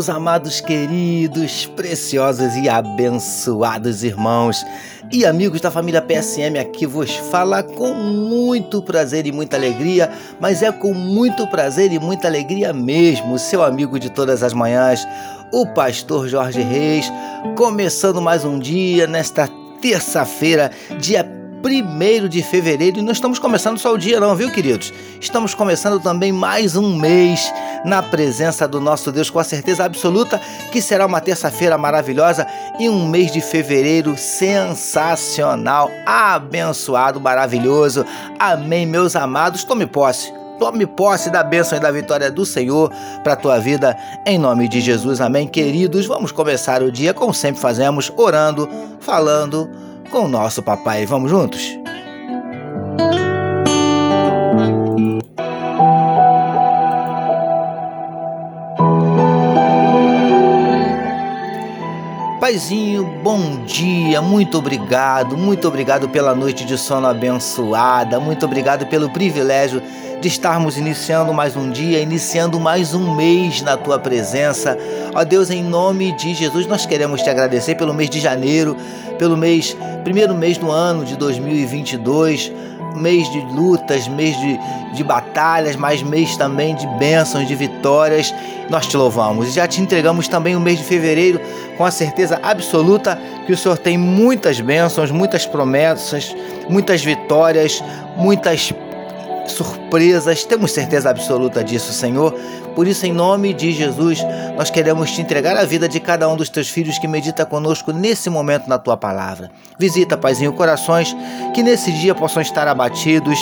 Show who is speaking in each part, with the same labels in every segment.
Speaker 1: meus amados, queridos, preciosos e abençoados irmãos e amigos da família PSM, aqui vos fala com muito prazer e muita alegria, mas é com muito prazer e muita alegria mesmo, seu amigo de todas as manhãs, o pastor Jorge Reis, começando mais um dia nesta terça-feira, dia 1 de fevereiro e não estamos começando só o dia, não, viu, queridos? Estamos começando também mais um mês na presença do nosso Deus, com a certeza absoluta que será uma terça-feira maravilhosa e um mês de fevereiro sensacional, abençoado, maravilhoso. Amém, meus amados. Tome posse. Tome posse da bênção e da vitória do Senhor para a tua vida, em nome de Jesus. Amém, queridos. Vamos começar o dia, como sempre fazemos, orando, falando com o nosso papai. Vamos juntos? Paizinho, bom dia, muito obrigado, muito obrigado pela noite de sono abençoada, muito obrigado pelo privilégio de estarmos iniciando mais um dia, iniciando mais um mês na tua presença. Ó Deus, em nome de Jesus, nós queremos te agradecer pelo mês de janeiro, pelo mês, primeiro mês do ano de 2022 mês de lutas, mês de, de batalhas, mas mês também de bênçãos, de vitórias. Nós te louvamos e já te entregamos também o mês de fevereiro com a certeza absoluta que o Senhor tem muitas bênçãos, muitas promessas, muitas vitórias, muitas surpresas. Temos certeza absoluta disso, Senhor. Por isso, em nome de Jesus, nós queremos te entregar a vida de cada um dos teus filhos que medita conosco nesse momento na tua palavra. Visita, Paizinho, corações que nesse dia possam estar abatidos,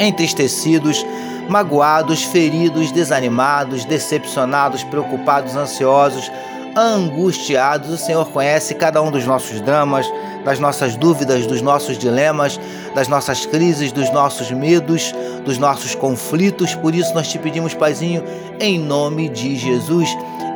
Speaker 1: entristecidos, magoados, feridos, desanimados, decepcionados, preocupados, ansiosos angustiados. O Senhor conhece cada um dos nossos dramas, das nossas dúvidas, dos nossos dilemas, das nossas crises, dos nossos medos, dos nossos conflitos. Por isso nós te pedimos, Paizinho, em nome de Jesus,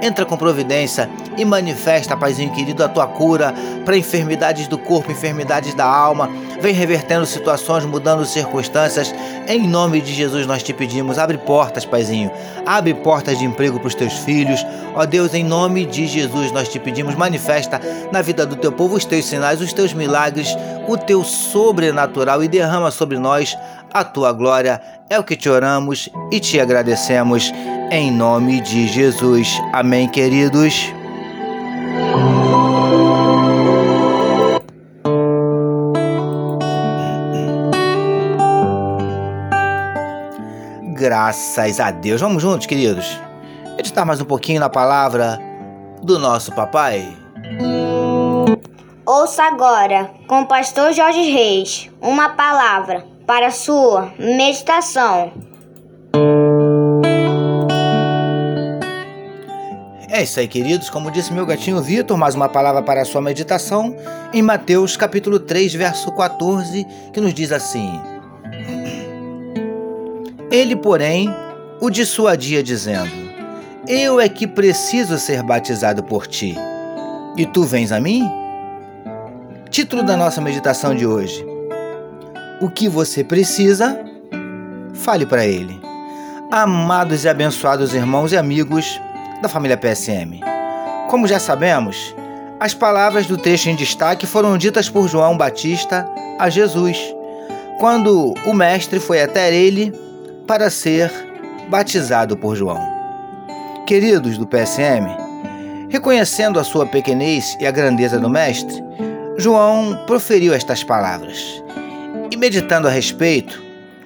Speaker 1: entra com providência e manifesta, Paizinho querido, a tua cura para enfermidades do corpo, enfermidades da alma. Vem revertendo situações, mudando circunstâncias. Em nome de Jesus nós te pedimos, abre portas, Paizinho. Abre portas de emprego para os teus filhos. Ó Deus, em nome de Jesus nós te pedimos, manifesta na vida do teu povo os teus sinais, os teus milagres, o teu sobrenatural e derrama sobre nós a tua glória. É o que te oramos e te agradecemos em nome de Jesus. Amém, queridos. Graças a Deus. Vamos juntos, queridos? Meditar mais um pouquinho na palavra do nosso papai.
Speaker 2: Ouça agora, com o pastor Jorge Reis, uma palavra para sua meditação.
Speaker 1: É isso aí, queridos. Como disse meu gatinho Vitor, mais uma palavra para a sua meditação em Mateus capítulo 3, verso 14, que nos diz assim: Ele, porém, o dissuadia, dizendo: Eu é que preciso ser batizado por ti, e tu vens a mim? Título da nossa meditação de hoje: O que você precisa, fale para ele. Amados e abençoados irmãos e amigos, da família PSM. Como já sabemos, as palavras do texto em destaque foram ditas por João Batista a Jesus, quando o Mestre foi até ele para ser batizado por João. Queridos do PSM, reconhecendo a sua pequenez e a grandeza do Mestre, João proferiu estas palavras. Meditando a respeito,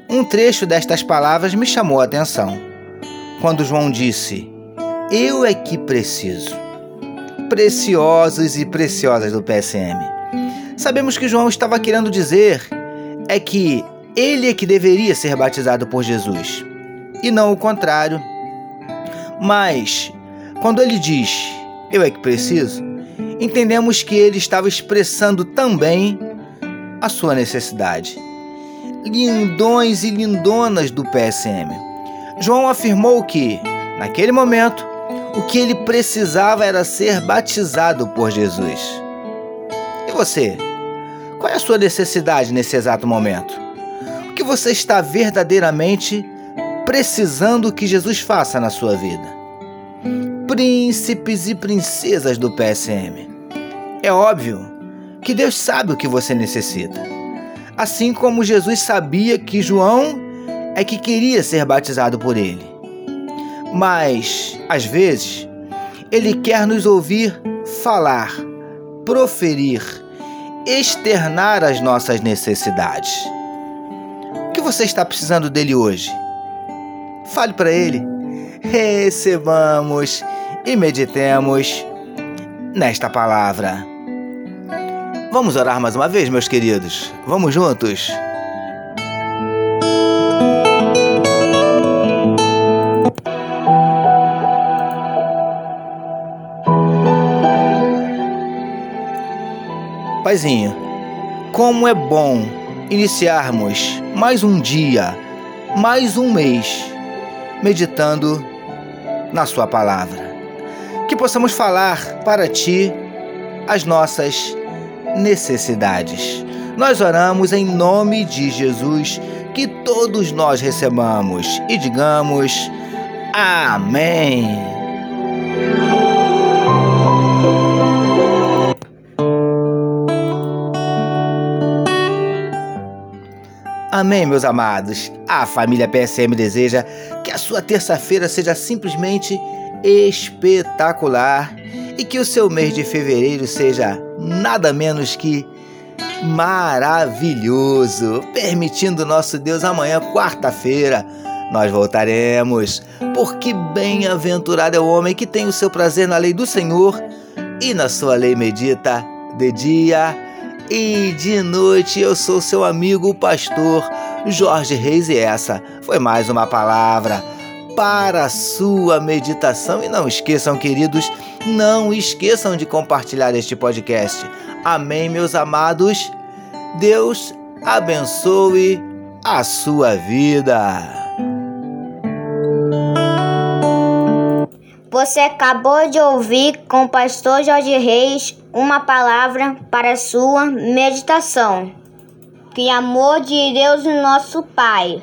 Speaker 1: um trecho destas palavras me chamou a atenção. Quando João disse: eu é que preciso. Preciosos e preciosas do PSM. Sabemos que João estava querendo dizer é que ele é que deveria ser batizado por Jesus e não o contrário. Mas, quando ele diz eu é que preciso, entendemos que ele estava expressando também a sua necessidade. Lindões e lindonas do PSM. João afirmou que, naquele momento, o que ele precisava era ser batizado por Jesus. E você? Qual é a sua necessidade nesse exato momento? O que você está verdadeiramente precisando que Jesus faça na sua vida? príncipes e princesas do PSM. É óbvio que Deus sabe o que você necessita. Assim como Jesus sabia que João é que queria ser batizado por ele. Mas, às vezes, ele quer nos ouvir falar, proferir, externar as nossas necessidades. O que você está precisando dele hoje? Fale para ele. Recebamos e meditemos nesta palavra. Vamos orar mais uma vez, meus queridos? Vamos juntos? Paizinho, como é bom iniciarmos mais um dia, mais um mês, meditando na Sua palavra. Que possamos falar para Ti as nossas necessidades. Nós oramos em nome de Jesus, que todos nós recebamos e digamos Amém. Amém, meus amados. A família PSM deseja que a sua terça-feira seja simplesmente espetacular e que o seu mês de fevereiro seja nada menos que maravilhoso. Permitindo nosso Deus, amanhã, quarta-feira, nós voltaremos. Porque bem-aventurado é o homem que tem o seu prazer na lei do Senhor e na sua lei medita de dia e de noite eu sou seu amigo, o pastor Jorge Reis, e essa foi mais uma palavra para a sua meditação. E não esqueçam, queridos, não esqueçam de compartilhar este podcast. Amém, meus amados. Deus abençoe a sua vida.
Speaker 2: Você acabou de ouvir com o pastor Jorge Reis uma palavra para sua meditação. Que amor de Deus, nosso Pai,